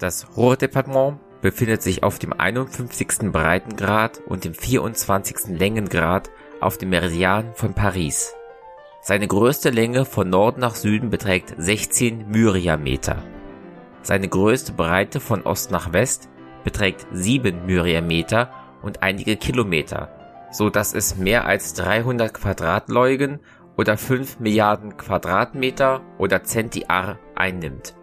Das Ruhrdepartement befindet sich auf dem 51. Breitengrad und dem 24. Längengrad auf dem Meridian von Paris. Seine größte Länge von Norden nach Süden beträgt 16 Myriameter. Seine größte Breite von Ost nach West beträgt 7 Myriameter und einige Kilometer, so dass es mehr als 300 Quadratleugen oder 5 Milliarden Quadratmeter oder Centiar einnimmt.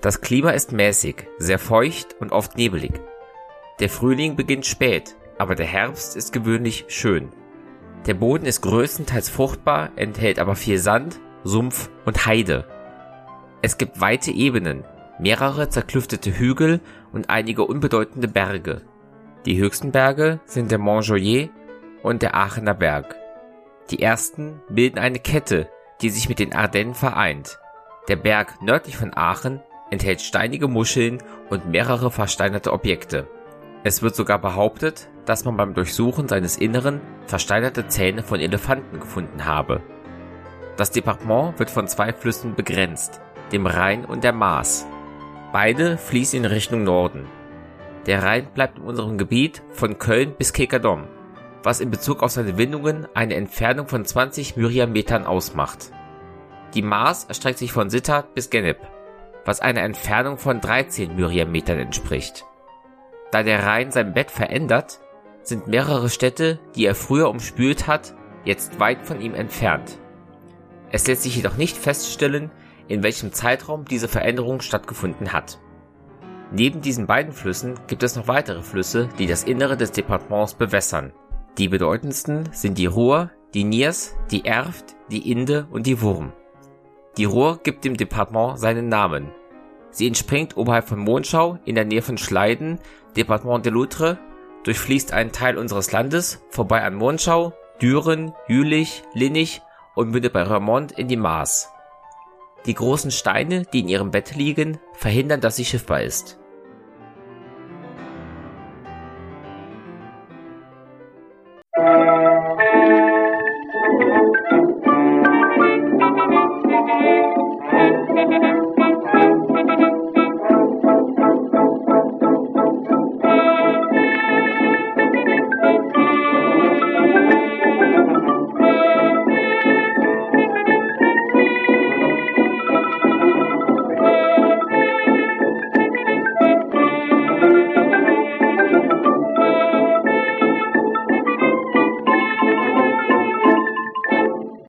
Das Klima ist mäßig, sehr feucht und oft nebelig. Der Frühling beginnt spät, aber der Herbst ist gewöhnlich schön. Der Boden ist größtenteils fruchtbar, enthält aber viel Sand, Sumpf und Heide. Es gibt weite Ebenen, mehrere zerklüftete Hügel und einige unbedeutende Berge. Die höchsten Berge sind der Mont Joyer und der Aachener Berg. Die ersten bilden eine Kette, die sich mit den Ardennen vereint. Der Berg nördlich von Aachen enthält steinige Muscheln und mehrere versteinerte Objekte. Es wird sogar behauptet, dass man beim Durchsuchen seines Inneren versteinerte Zähne von Elefanten gefunden habe. Das Departement wird von zwei Flüssen begrenzt, dem Rhein und der Maas. Beide fließen in Richtung Norden. Der Rhein bleibt in unserem Gebiet von Köln bis Kekadom, was in Bezug auf seine Windungen eine Entfernung von 20 Myriametern ausmacht. Die Maas erstreckt sich von Sittard bis Gennep, was einer Entfernung von 13 Myriametern entspricht. Da der Rhein sein Bett verändert, sind mehrere Städte, die er früher umspült hat, jetzt weit von ihm entfernt. Es lässt sich jedoch nicht feststellen, in welchem Zeitraum diese Veränderung stattgefunden hat. Neben diesen beiden Flüssen gibt es noch weitere Flüsse, die das Innere des Departements bewässern. Die bedeutendsten sind die Ruhr, die Niers, die Erft, die Inde und die Wurm. Die Ruhr gibt dem Departement seinen Namen. Sie entspringt oberhalb von Monschau in der Nähe von Schleiden, Departement de Loutre, durchfließt einen Teil unseres Landes, vorbei an Monschau, Düren, Jülich, Linnich und mündet bei Remont in die Maas. Die großen Steine, die in ihrem Bett liegen, verhindern, dass sie schiffbar ist.